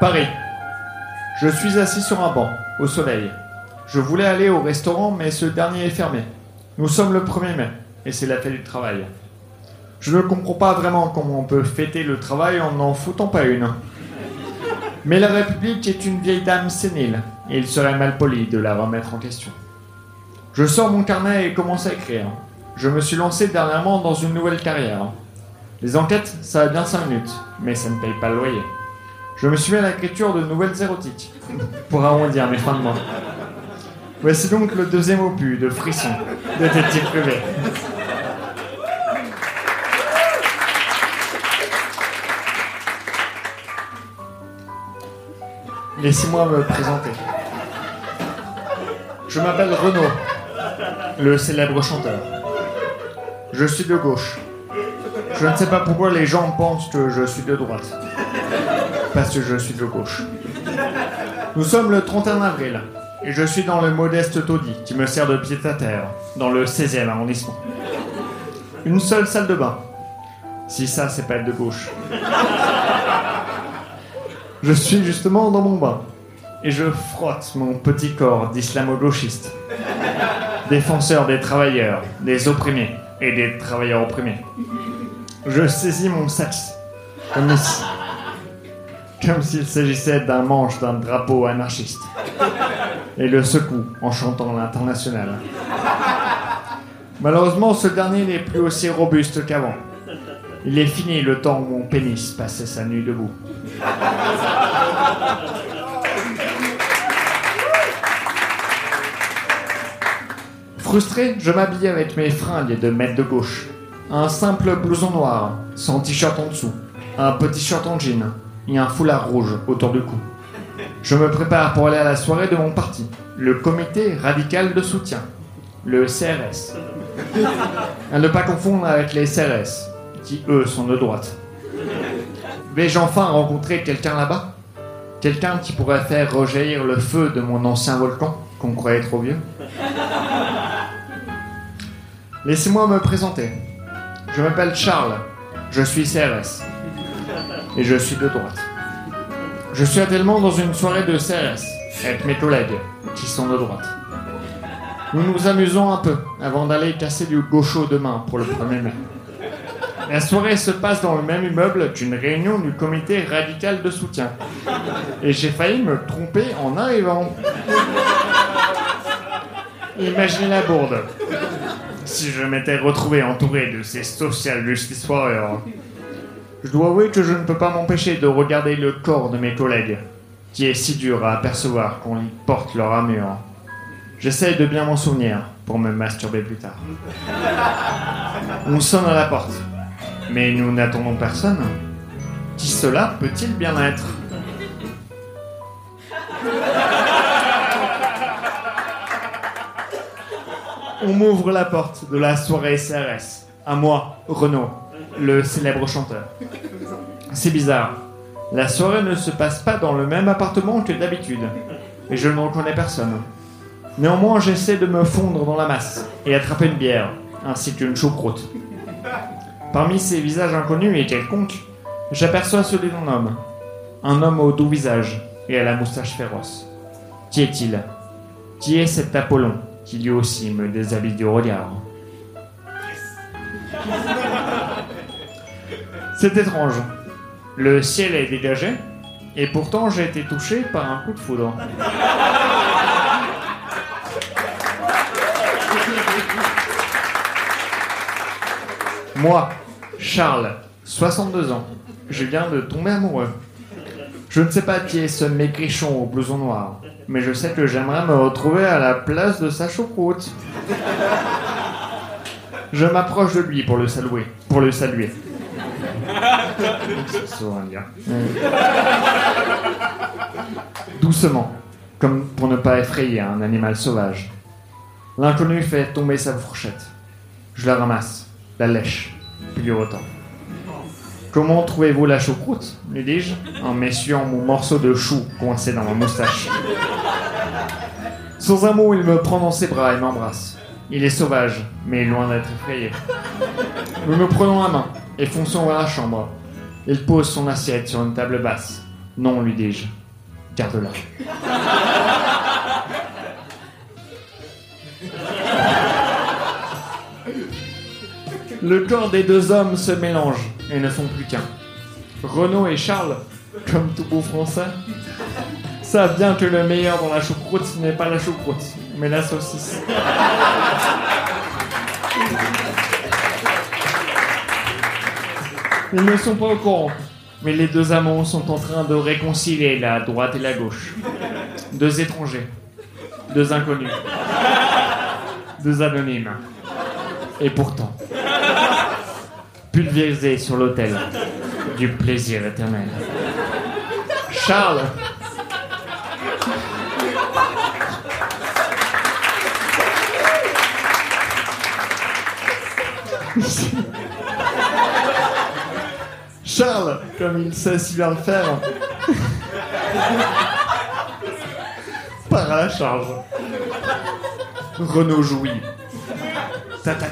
Paris. Je suis assis sur un banc, au soleil. Je voulais aller au restaurant, mais ce dernier est fermé. Nous sommes le 1er mai, et c'est la fête du travail. Je ne comprends pas vraiment comment on peut fêter le travail en n'en foutant pas une. Mais la République est une vieille dame sénile, et il serait mal poli de la remettre en question. Je sors mon carnet et commence à écrire. Je me suis lancé dernièrement dans une nouvelle carrière. Les enquêtes, ça va bien 5 minutes, mais ça ne paye pas le loyer. Je me suis mis à l'écriture de nouvelles érotiques, pour arrondir mes fins de mois. Voici donc le deuxième opus de Frisson, détective privé. Laissez-moi me présenter. Je m'appelle Renaud, le célèbre chanteur. Je suis de gauche. Je ne sais pas pourquoi les gens pensent que je suis de droite. Parce que je suis de gauche. Nous sommes le 31 avril, et je suis dans le modeste taudis qui me sert de pied à terre, dans le 16e arrondissement. Une seule salle de bain. Si ça, c'est pas être de gauche. Je suis justement dans mon bain, et je frotte mon petit corps d'islamo-gauchiste. Défenseur des travailleurs, des opprimés et des travailleurs opprimés. Je saisis mon sexe, comme ici. Comme s'il s'agissait d'un manche d'un drapeau anarchiste. Et le secoue en chantant l'international. Malheureusement, ce dernier n'est plus aussi robuste qu'avant. Il est fini le temps où mon pénis passait sa nuit debout. Frustré, je m'habille avec mes fringues de maître de gauche. Un simple blouson noir, sans t-shirt en dessous, un petit shirt en jean et un foulard rouge autour du cou. Je me prépare pour aller à la soirée de mon parti, le comité radical de soutien, le CRS. À ne pas confondre avec les CRS, qui eux sont de droite. Vais-je enfin rencontrer quelqu'un là-bas? Quelqu'un qui pourrait faire rejaillir le feu de mon ancien volcan, qu'on croyait trop vieux? Laissez-moi me présenter. Je m'appelle Charles, je suis CRS. Et je suis de droite. Je suis actuellement dans une soirée de CRS, avec mes collègues, qui sont de droite. Nous nous amusons un peu, avant d'aller casser du gaucho demain pour le 1er mai. La soirée se passe dans le même immeuble qu'une réunion du comité radical de soutien. Et j'ai failli me tromper en arrivant. Imaginez la bourde. Si je m'étais retrouvé entouré de ces social justice warriors. Je dois avouer que je ne peux pas m'empêcher de regarder le corps de mes collègues, qui est si dur à apercevoir qu'on y porte leur armure. J'essaie de bien m'en souvenir pour me masturber plus tard. On sonne à la porte. Mais nous n'attendons personne. Qui cela peut-il bien être? On m'ouvre la porte de la soirée CRS. À moi, Renaud, le célèbre chanteur. C'est bizarre. La soirée ne se passe pas dans le même appartement que d'habitude. Et je ne reconnais personne. Néanmoins, j'essaie de me fondre dans la masse et attraper une bière, ainsi qu'une choucroute. Parmi ces visages inconnus et quelconques, j'aperçois celui d'un homme. Un homme au doux visage et à la moustache féroce. Qui est-il? Qui est cet Apollon qui lui aussi me déshabille du regard? C'est étrange. Le ciel est dégagé, et pourtant j'ai été touché par un coup de foudre. Moi, Charles, 62 ans, je viens de tomber amoureux. Je ne sais pas qui est ce maigrichon au blouson noir, mais je sais que j'aimerais me retrouver à la place de sa choucroute. Je m'approche de lui pour le saluer. Pour le saluer. Doucement, comme pour ne pas effrayer un animal sauvage. L'inconnu fait tomber sa fourchette. Je la ramasse, la lèche, puis retends. Comment trouvez-vous la choucroute lui dis-je, en m'essuyant mon morceau de chou coincé dans ma moustache? Sans un mot, il me prend dans ses bras et m'embrasse. Il est sauvage, mais loin d'être effrayé. Nous nous prenons la main et fonçons vers la chambre. Il pose son assiette sur une table basse. Non, lui dis-je. Garde-la. Le corps des deux hommes se mélange et ne sont plus qu'un. Renaud et Charles, comme tout beau français, savent bien que le meilleur dans la choucroute n'est pas la choucroute, mais la saucisse. Ils ne sont pas au courant, mais les deux amants sont en train de réconcilier la droite et la gauche. Deux étrangers, deux inconnus, deux anonymes. Et pourtant, pulvérisés sur l'autel du plaisir éternel. Charles Charles, comme il sait si bien le faire, part à la charge. Renaud jouit. Ta ta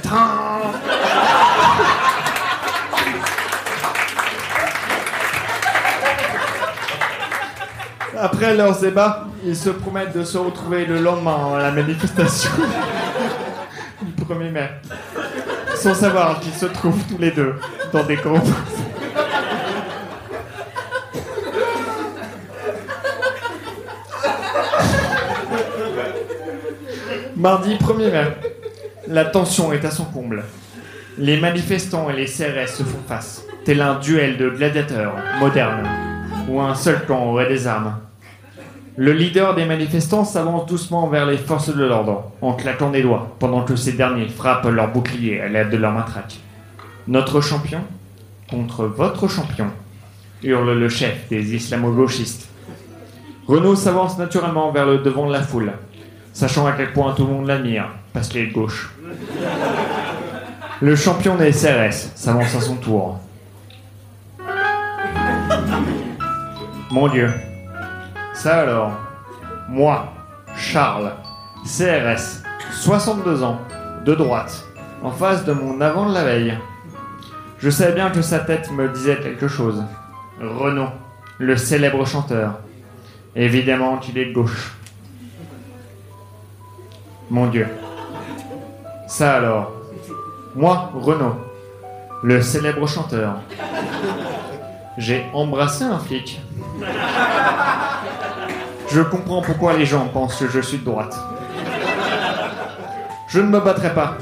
Après leurs ébats, ils se promettent de se retrouver le lendemain à la manifestation du 1er mai. Sans savoir qu'ils se trouvent tous les deux dans des groupes. Mardi 1er mai. La tension est à son comble. Les manifestants et les CRS se font face, tel un duel de gladiateurs modernes, où un seul camp aurait des armes. Le leader des manifestants s'avance doucement vers les forces de l'ordre, en claquant des doigts, pendant que ces derniers frappent leur bouclier à l'aide de leur matraque. Notre champion contre votre champion, hurle le chef des islamo-gauchistes. Renaud s'avance naturellement vers le devant de la foule, sachant à quel point tout le monde l'admire, parce qu'il est de gauche. Le champion des CRS s'avance à son tour. Mon Dieu. Ça alors, moi, Charles, CRS, 62 ans, de droite, en face de mon avant de la veille. Je savais bien que sa tête me disait quelque chose. Renaud, le célèbre chanteur. Évidemment qu'il est de gauche. Mon Dieu. Ça alors, moi, Renaud, le célèbre chanteur. J'ai embrassé un flic. Je comprends pourquoi les gens pensent que je suis de droite. Je ne me battrai pas.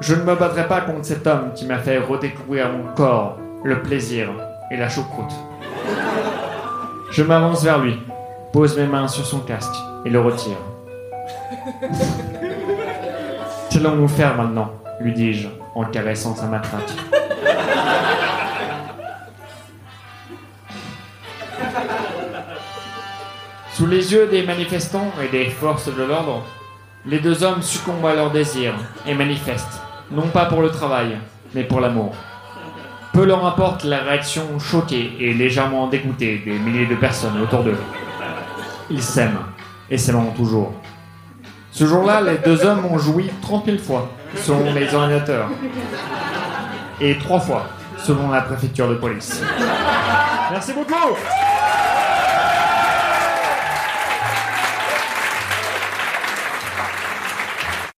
Je ne me battrai pas contre cet homme qui m'a fait redécouvrir mon corps, le plaisir et la choucroute. Je m'avance vers lui, pose mes mains sur son casque et le retire. Qu'allons-nous faire maintenant lui dis-je en caressant sa matraque. Sous les yeux des manifestants et des forces de l'ordre, les deux hommes succombent à leurs désirs et manifestent, non pas pour le travail, mais pour l'amour. Peu leur importe la réaction choquée et légèrement dégoûtée des milliers de personnes autour d'eux. Ils s'aiment, et s'aimeront toujours. Ce jour-là, les deux hommes ont joui 30 000 fois, selon les ordinateurs, et trois fois, selon la préfecture de police. Merci beaucoup